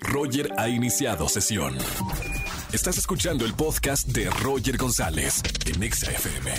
Roger ha iniciado sesión. Estás escuchando el podcast de Roger González en Exa FM.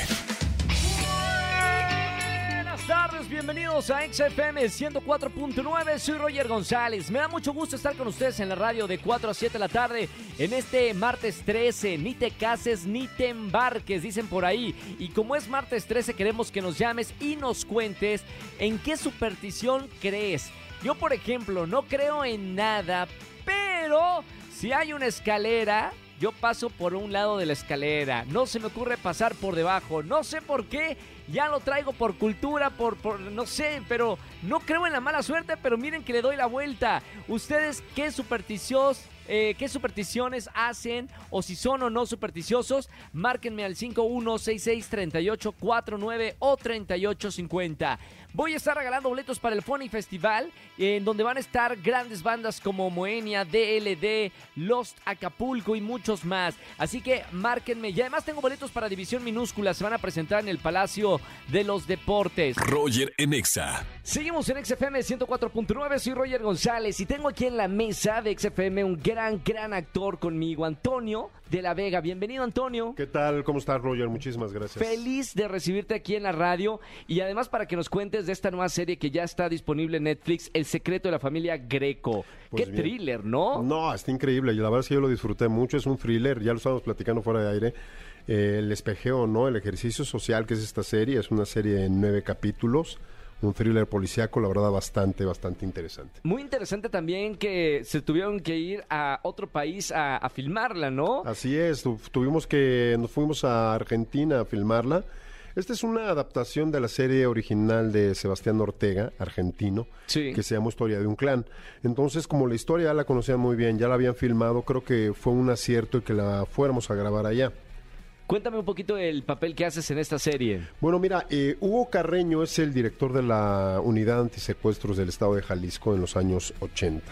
Buenas tardes, bienvenidos a XFM 104.9, soy Roger González. Me da mucho gusto estar con ustedes en la radio de 4 a 7 de la tarde en este martes 13. Ni te cases ni te embarques, dicen por ahí. Y como es martes 13, queremos que nos llames y nos cuentes en qué superstición crees. Yo, por ejemplo, no creo en nada, pero si hay una escalera, yo paso por un lado de la escalera. No se me ocurre pasar por debajo. No sé por qué. Ya lo traigo por cultura, por, por no sé, pero no creo en la mala suerte, pero miren que le doy la vuelta. ¿Ustedes qué supersticios eh, qué supersticiones hacen o si son o no supersticiosos, márquenme al 51663849 o 3850. Voy a estar regalando boletos para el Funny Festival, en donde van a estar grandes bandas como Moenia, DLD, Lost Acapulco y muchos más. Así que márquenme. Y además tengo boletos para División Minúscula. Se van a presentar en el Palacio de los Deportes. Roger en Exa. Seguimos en XFM 104.9. Soy Roger González y tengo aquí en la mesa de XFM un gran, gran actor conmigo, Antonio de la Vega. Bienvenido, Antonio. ¿Qué tal? ¿Cómo estás, Roger? Muchísimas gracias. Feliz de recibirte aquí en la radio y además para que nos cuentes de esta nueva serie que ya está disponible en Netflix, El secreto de la familia Greco. Pues Qué bien. thriller, ¿no? No, está increíble. Y la verdad es que yo lo disfruté mucho. Es un thriller. Ya lo estábamos platicando fuera de aire. Eh, el espejeo, ¿no? El ejercicio social que es esta serie. Es una serie en nueve capítulos. Un thriller policíaco, la verdad, bastante, bastante interesante. Muy interesante también que se tuvieron que ir a otro país a, a filmarla, ¿no? Así es. tu- Tuvimos que... Nos fuimos a Argentina a filmarla. Esta es una adaptación de la serie original de Sebastián Ortega, argentino, Sí. que se llama Historia de un clan. Entonces, como la historia ya la conocían muy bien, ya la habían filmado, creo que fue un acierto y que la fuéramos a grabar allá. Cuéntame un poquito el papel que haces en esta serie. Bueno, mira, eh, Hugo Carreño es el director de la Unidad Antisecuestros del Estado de Jalisco en los años 80.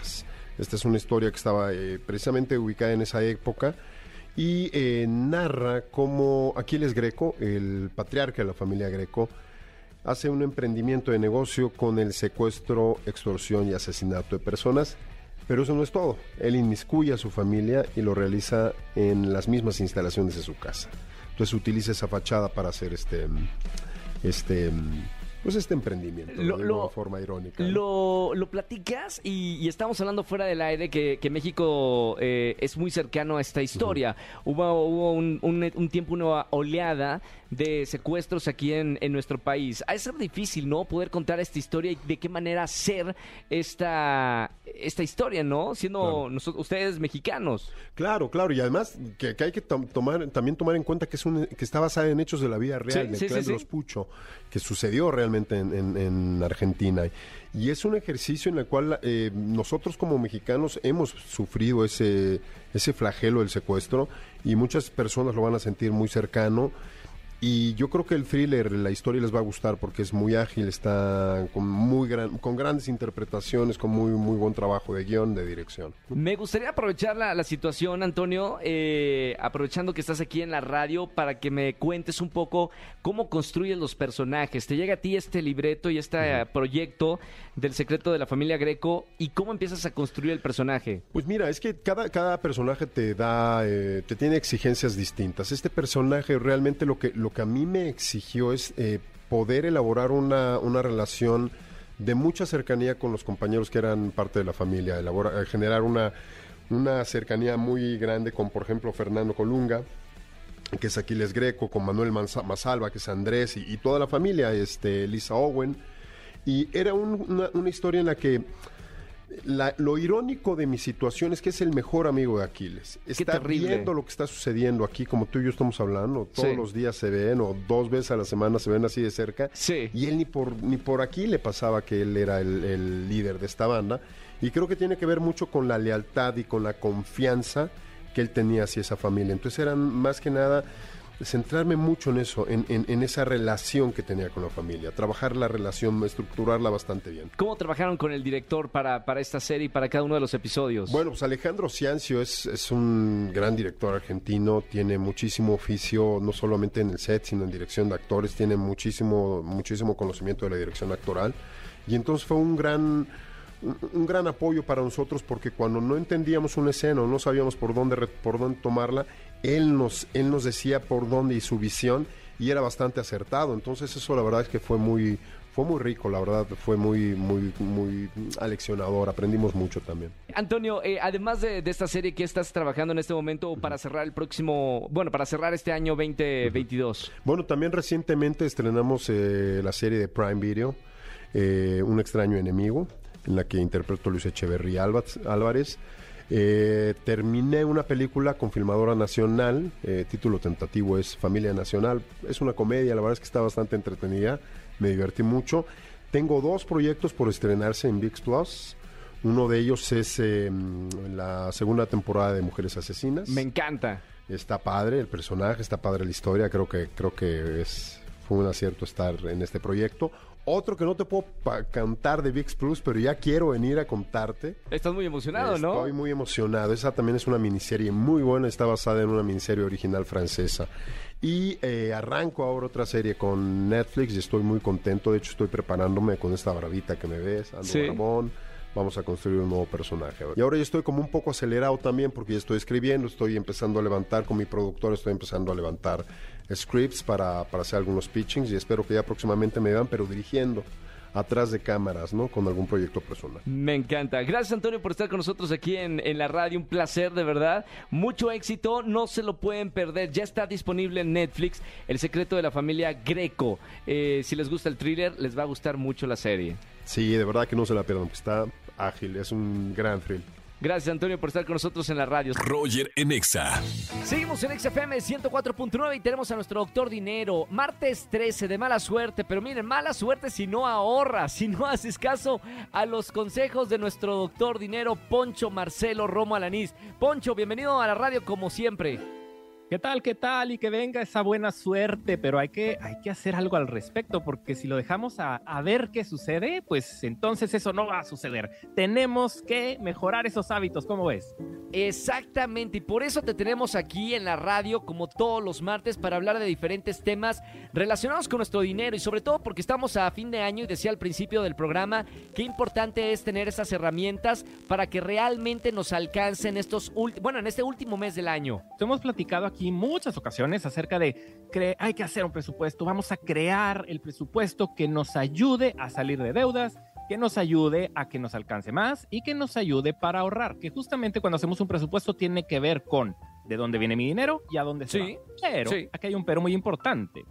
Esta es una historia que estaba eh, precisamente ubicada en esa época y eh, narra cómo Aquiles Greco, el patriarca de la familia Greco, hace un emprendimiento de negocio con el secuestro, extorsión y asesinato de personas. Pero eso no es todo. Él inmiscuye a su familia y lo realiza en las mismas instalaciones de su casa. Entonces utiliza esa fachada para hacer este, este, pues este emprendimiento Lo- de lo- una forma irónica. Lo, lo platicas y, y estamos hablando fuera del aire que, que México eh, es muy cercano a esta historia. Hubo, hubo un, un- un tiempo, una oleada de secuestros aquí en, en nuestro país. Ha de ser difícil, ¿no? Poder contar esta historia y de qué manera hacer esta, esta historia, ¿no? Siendo Claro. nosotros, ustedes mexicanos. Claro, claro, y además que, que hay que tom- tomar, también tomar en cuenta que es un, que está basada en hechos de la vida real, Sí, del sí, clan sí, de los. Pucho, que sucedió realmente en, en- en Argentina. Y es un ejercicio en el cual eh, nosotros como mexicanos hemos sufrido ese, ese flagelo del secuestro y muchas personas lo van a sentir muy cercano. Y yo creo que el thriller, la historia les va a gustar porque es muy ágil, está con muy gran, con grandes interpretaciones, con muy muy buen trabajo de guion, de dirección. Me gustaría aprovechar la, la situación, Antonio, eh, aprovechando que estás aquí en la radio, para que me cuentes un poco cómo construyes los personajes. Te llega a ti este libreto y este proyecto del secreto de la familia Greco y cómo empiezas a construir el personaje. Pues mira, es que cada, cada personaje te da, eh, te tiene exigencias distintas. Este personaje realmente lo que, lo que a mí me exigió es eh, poder elaborar una, una relación de mucha cercanía con los compañeros que eran parte de la familia, eh, generar una, una cercanía muy grande con, por ejemplo, Fernando Colunga, que es Aquiles Greco, con Manuel Manza- Masalva, que es Andrés, y, toda la familia, este, Lisa Owen. Y era un- una, una historia en la que la- lo irónico de mi situación es que es el mejor amigo de Aquiles. Está viendo lo que está sucediendo aquí, como tú y yo estamos hablando. Todos Sí. los días se ven, o dos veces a la semana se ven así de cerca. Sí. Y él ni por, ni por aquí le pasaba que él era el, el líder de esta banda. Y creo que tiene que ver mucho con la lealtad y con la confianza que él tenía hacia esa familia. Entonces eran más que nada centrarme mucho en eso, en, en- en esa relación que tenía con la familia, trabajar la relación, estructurarla bastante bien. ¿Cómo trabajaron con el director para, para esta serie y para cada uno de los episodios? Bueno, pues Alejandro Ciancio es, es un gran director argentino, tiene muchísimo oficio, no solamente en el set, sino en dirección de actores, tiene muchísimo, muchísimo conocimiento de la dirección actoral. Y entonces fue un gran, un, gran apoyo para nosotros porque cuando no entendíamos una escena o no sabíamos por dónde, por dónde tomarla, él nos, él nos decía por dónde y su visión y era bastante acertado. Entonces eso la verdad es que fue muy, fue muy rico, la verdad, fue muy, muy, muy aleccionador, aprendimos mucho también. Antonio, eh, además de, esta serie que estás trabajando en este momento para cerrar el próximo, bueno, para cerrar este año 2022. Bueno, también recientemente estrenamos eh, la serie de Prime Video, eh, Un extraño enemigo, en la que interpretó Luis Echeverría Álvarez. Terminé una película con filmadora nacional, título tentativo es Familia Nacional, es una comedia, la verdad es que está bastante entretenida me divertí mucho. Tengo dos proyectos por estrenarse en VIX Plus. Uno de ellos es em, la segunda temporada de Mujeres Asesinas. Me encanta. Está padre el personaje, está padre la historia. Creo que creo que es fue un acierto estar en este proyecto. Otro que no te puedo cantar de VIX Plus, pero ya quiero venir a contarte. Estás muy emocionado, ¿no? Estoy muy emocionado. Esa también es una miniserie muy buena. Está basada en una miniserie original francesa. Y eh, arranco ahora otra serie con Netflix y estoy muy contento. De hecho, estoy preparándome con esta bravita que me ves, ando sí. Vamos a construir un nuevo personaje. Y ahora yo estoy como un poco acelerado también porque ya estoy escribiendo, estoy empezando a levantar con mi productor, estoy empezando a levantar scripts para, para hacer algunos pitchings y espero que ya próximamente me vean, pero dirigiendo atrás de cámaras, ¿no? Con algún proyecto personal. Me encanta. Gracias, Antonio, por estar con nosotros aquí en, la radio. Un placer, de verdad. Mucho éxito. No se lo pueden perder. Ya está disponible en Netflix El secreto de la familia Greco. Eh, si les gusta el thriller, les va a gustar mucho la serie. Sí, de verdad que no se la pierdan. Está ágil. Es un gran thrill. Gracias, Antonio, por estar con nosotros en la radio. Roger Enexa. Seguimos en XFM 104.9 y tenemos a nuestro doctor Dinero. Martes 13 de mala suerte, pero miren, mala suerte si no ahorras, si no haces caso a los consejos de nuestro doctor Dinero, Poncho Marcelo Romo Alanís. Poncho, bienvenido a la radio como siempre. ¿Qué tal? ¿Qué tal? Y que venga esa buena suerte, pero hay que, hay que hacer algo al respecto, porque si lo dejamos a, a, ver qué sucede, pues entonces eso no va a suceder. Tenemos que mejorar esos hábitos, ¿cómo ves? Exactamente, y por eso te tenemos aquí en la radio, como todos los martes, para hablar de diferentes temas relacionados con nuestro dinero y sobre todo porque estamos a fin de año y decía al principio del programa qué importante es tener esas herramientas para que realmente nos alcancen estos, bueno, en este último mes del año. Hemos platicado aquí aquí muchas ocasiones acerca de que hay que hacer un presupuesto, vamos a crear el presupuesto que nos ayude a salir de deudas, que nos ayude a que nos alcance más y que nos ayude para ahorrar, que justamente cuando hacemos un presupuesto tiene que ver con de dónde viene mi dinero y a dónde se va. Pero aquí hay un pero muy importante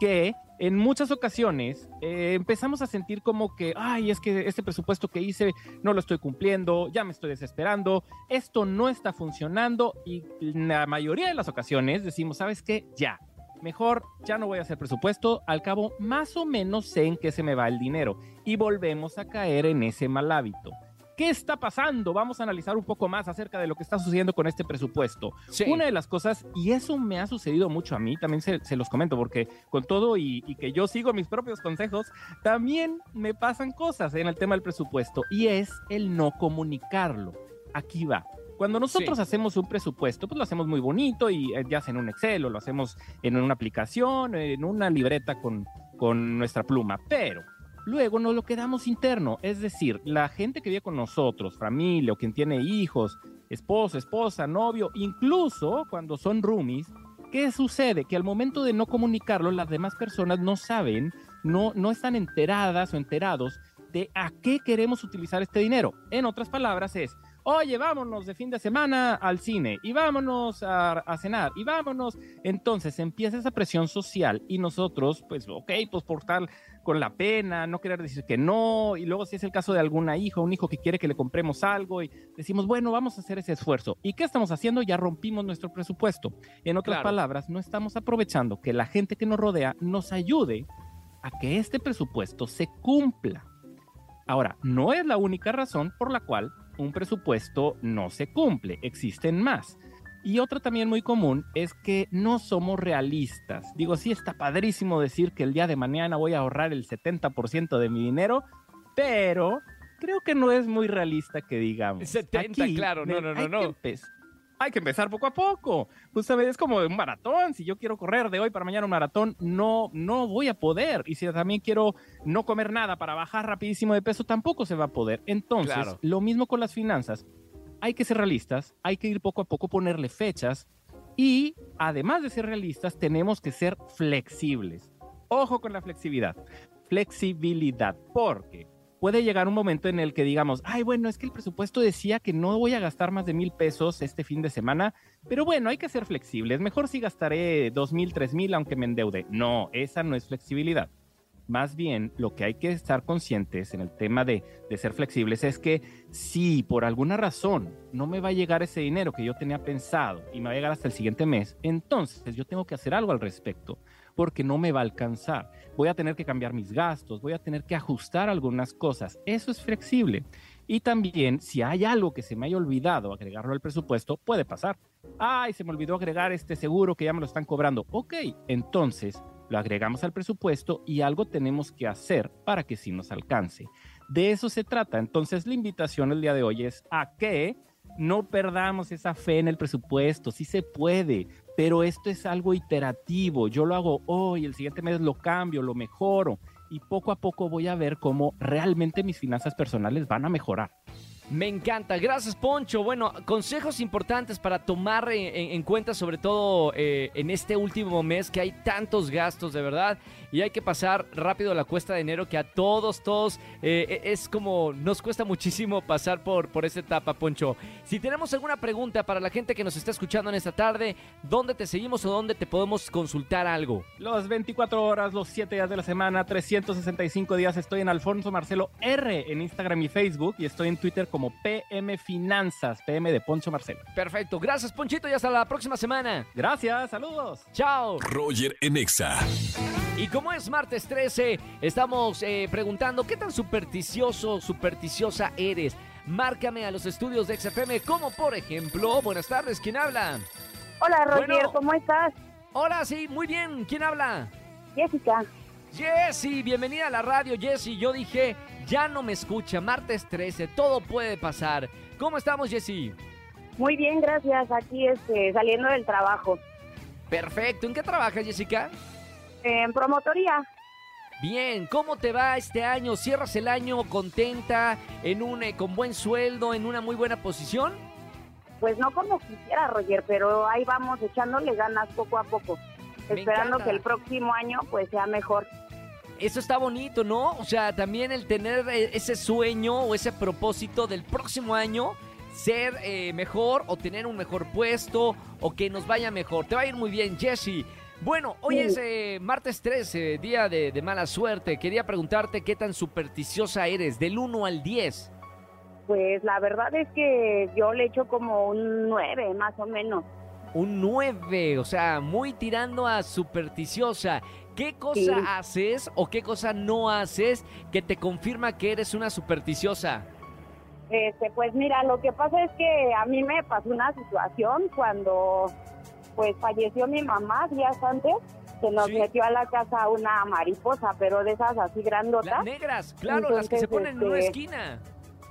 que en muchas ocasiones eh, empezamos a sentir como que, ay, es que este presupuesto que hice no lo estoy cumpliendo, ya me estoy desesperando, esto no está funcionando y la mayoría de las ocasiones decimos, ¿sabes qué? Ya, mejor ya no voy a hacer presupuesto, al cabo más o menos sé en qué se me va el dinero y volvemos a caer en ese mal hábito. ¿Qué está pasando? Vamos a analizar un poco más acerca de lo que está sucediendo con este presupuesto. Una de las cosas, y eso me ha sucedido mucho a mí, también se, los comento, porque con todo y, que yo sigo mis propios consejos, también me pasan cosas en el tema del presupuesto, y es el no comunicarlo. Aquí va. Cuando nosotros hacemos un presupuesto, pues lo hacemos muy bonito y eh, ya sea en un Excel o lo hacemos en una aplicación, en una libreta con, con nuestra pluma. Pero luego nos lo quedamos interno. Es decir, la gente que vive con nosotros, familia o quien tiene hijos, esposo, esposa, novio, incluso cuando son roomies, ¿qué sucede? Que al momento de no comunicarlo, las demás personas no saben, no, no están enteradas o enterados de a qué queremos utilizar este dinero. En otras palabras, es oye, vámonos de fin de semana al cine y vámonos a, cenar y vámonos. Entonces empieza esa presión social y nosotros, pues, ok, pues por tal con la pena, no querer decir que no, y luego si es el caso de alguna hija, un hijo que quiere que le compremos algo y decimos, bueno, vamos a hacer ese esfuerzo. ¿Y qué estamos haciendo? Ya rompimos nuestro presupuesto. En otras palabras, no estamos aprovechando que la gente que nos rodea nos ayude a que este presupuesto se cumpla. Ahora, no es la única razón por la cual un presupuesto no se cumple, existen más. Y otra también muy común es que no somos realistas. Digo, sí está padrísimo decir que el día de mañana voy a ahorrar el 70% de mi dinero, pero creo que no es muy realista que digamos. 70, claro, no, no, no, no. Hay que empezar poco a poco. Justamente es como un maratón. Si yo quiero correr de hoy para mañana un maratón, no, no voy a poder. Y si también quiero no comer nada para bajar rapidísimo de peso, tampoco se va a poder. Entonces, lo mismo con las finanzas. Hay que ser realistas, hay que ir poco a poco, ponerle fechas. Y además de ser realistas, tenemos que ser flexibles. Ojo con la flexibilidad. Flexibilidad, porque puede llegar un momento en el que digamos, ay, bueno, es que el presupuesto decía que no voy a gastar más de mil pesos este fin de semana, pero bueno, hay que ser flexibles. Mejor si gastaré dos mil, tres mil, aunque me endeude. No, esa no es flexibilidad. Más bien, lo que hay que estar conscientes en el tema de, de ser flexibles es que si por alguna razón no me va a llegar ese dinero que yo tenía pensado y me va a llegar hasta el siguiente mes, entonces yo tengo que hacer algo al respecto porque no me va a alcanzar. Voy a tener que cambiar mis gastos, voy a tener que ajustar algunas cosas. Eso es flexible. Y también, si hay algo que se me haya olvidado agregarlo al presupuesto, puede pasar. Ay, se me olvidó agregar este seguro que ya me lo están cobrando. Ok, entonces lo agregamos al presupuesto y algo tenemos que hacer para que sí nos alcance. De eso se trata. Entonces, la invitación el día de hoy es a que no perdamos esa fe en el presupuesto, sí se puede, pero esto es algo iterativo. Yo lo hago hoy, el siguiente mes lo cambio, lo mejoro y poco a poco voy a ver cómo realmente mis finanzas personales van a mejorar. Me encanta, gracias Poncho. Bueno, consejos importantes para tomar en, cuenta, sobre todo eh, en este último mes que hay tantos gastos, de verdad, y hay que pasar rápido la cuesta de enero que a todos, todos eh, e, es como nos cuesta muchísimo pasar por, por etapa, Poncho. Si tenemos alguna pregunta para la gente que nos está escuchando en esta tarde, ¿dónde te seguimos o dónde te podemos consultar algo? Los 24 horas, los 7 días de la semana, 365 días estoy en Alfonso Marcelo R en Instagram y Facebook y estoy en Twitter como PM Finanzas, PM de Poncho Marcelo. Perfecto, gracias Ponchito y hasta la próxima semana. Gracias, saludos. Chao. Roger Enexa. Y como es martes 13, estamos eh, preguntando qué tan supersticioso, supersticiosa eres. Márcame a los estudios de XFM, como por ejemplo, buenas tardes, ¿quién habla? Hola Roger, ¿cómo estás? Hola, sí, muy bien, ¿quién habla? Jessica. Jessy, bienvenida a la radio, Jessy. Yo dije, ya no me escucha, martes 13, todo puede pasar. ¿Cómo estamos, Jessy? Muy bien, gracias. Aquí este, saliendo del trabajo. Perfecto. ¿En qué trabajas, Jessica? En promotoría. Bien, ¿cómo te va este año? ¿Cierras el año contenta, en un, eh, con buen sueldo, en una muy buena posición? Pues no como quisiera, Roger, pero ahí vamos echándole ganas poco a poco esperando que el próximo año pues sea mejor. Eso está bonito, ¿no? O sea, también el tener eh, ese sueño o ese propósito del próximo año ser eh, mejor o tener un mejor puesto o que nos vaya mejor. Te va a ir muy bien, Jesse. Bueno, hoy es eh, martes 13, día de, de, mala suerte. Quería preguntarte qué tan supersticiosa eres, del 1 al 10. Pues la verdad es que yo le echo como un 9, más o menos un 9, o sea, muy tirando a supersticiosa. ¿Qué cosa haces o qué cosa no haces que te confirma que eres una supersticiosa? Este, pues mira, lo que pasa es que a mí me pasó una situación cuando pues falleció mi mamá días antes, se nos metió a la casa una mariposa, pero de esas así grandotas. Las negras, claro, las que se ponen en una este, esquina.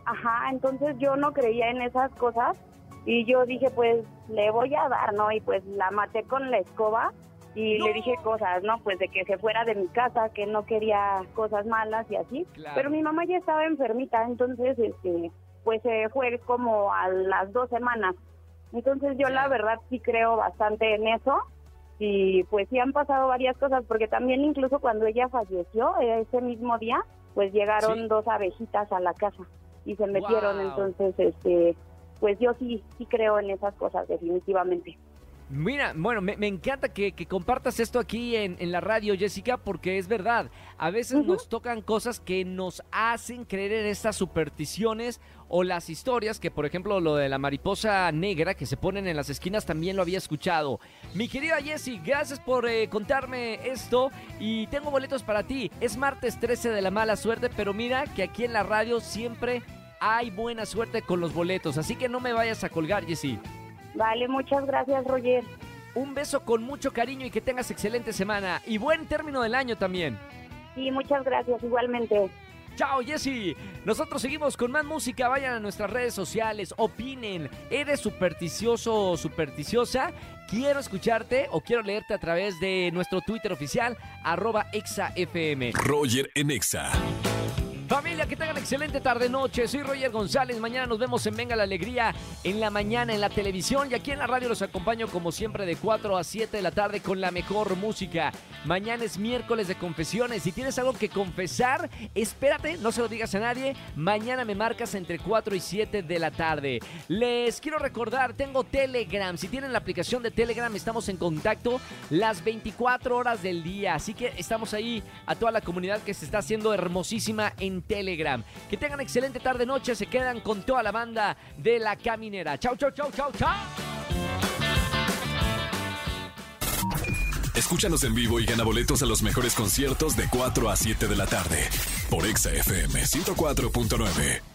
Ajá, entonces yo no creía en esas cosas y yo dije, pues le voy a dar, ¿no? Y pues la maté con la escoba y le dije cosas, ¿no? Pues de que se fuera de mi casa, que no quería cosas malas y así. Pero mi mamá ya estaba enfermita, entonces, este, pues se fue como a las dos semanas. Entonces yo la verdad sí creo bastante en eso y pues sí han pasado varias cosas porque también incluso cuando ella falleció ese mismo día pues llegaron dos abejitas a la casa y se metieron entonces este pues yo sí, sí creo en esas cosas definitivamente. Mira, bueno, me, encanta que, compartas esto aquí en, la radio, Jessica, porque es verdad. A veces nos tocan cosas que nos hacen creer en estas supersticiones o las historias, que por ejemplo lo de la mariposa negra que se ponen en las esquinas también lo había escuchado. Mi querida Jessie, gracias por eh, contarme esto y tengo boletos para ti. Es martes 13 de la mala suerte, pero mira que aquí en la radio siempre hay buena suerte con los boletos, así que no me vayas a colgar, Jessy. Vale, muchas gracias, Roger. Un beso con mucho cariño y que tengas excelente semana y buen término del año también. Sí, muchas gracias, igualmente. Chao, Jessy. Nosotros seguimos con más música. Vayan a nuestras redes sociales, opinen. ¿Eres supersticioso o supersticiosa? Quiero escucharte o quiero leerte a través de nuestro Twitter oficial, arroba exafm. Roger en Exa. Familia, que tengan excelente tarde-noche. Soy Roger González. Mañana nos vemos en Venga la Alegría en la mañana en la televisión y aquí en la radio los acompaño como siempre de 4 a 7 de la tarde con la mejor música. Mañana es miércoles de confesiones. Si tienes algo que confesar, espérate, no se lo digas a nadie. Mañana me marcas entre 4 y 7 de la tarde. Les quiero recordar, tengo Telegram. Si tienen la aplicación de Telegram, estamos en contacto las 24 horas del día. Así que estamos ahí a toda la comunidad que se está haciendo hermosísima en Telegram. Que tengan excelente tarde-noche. Se quedan con toda la banda de La Caminera. Chau, chau, chau, chau, chau. Escúchanos en vivo y gana boletos a los mejores conciertos de 4 a 7 de la tarde por Exa FM 104.9.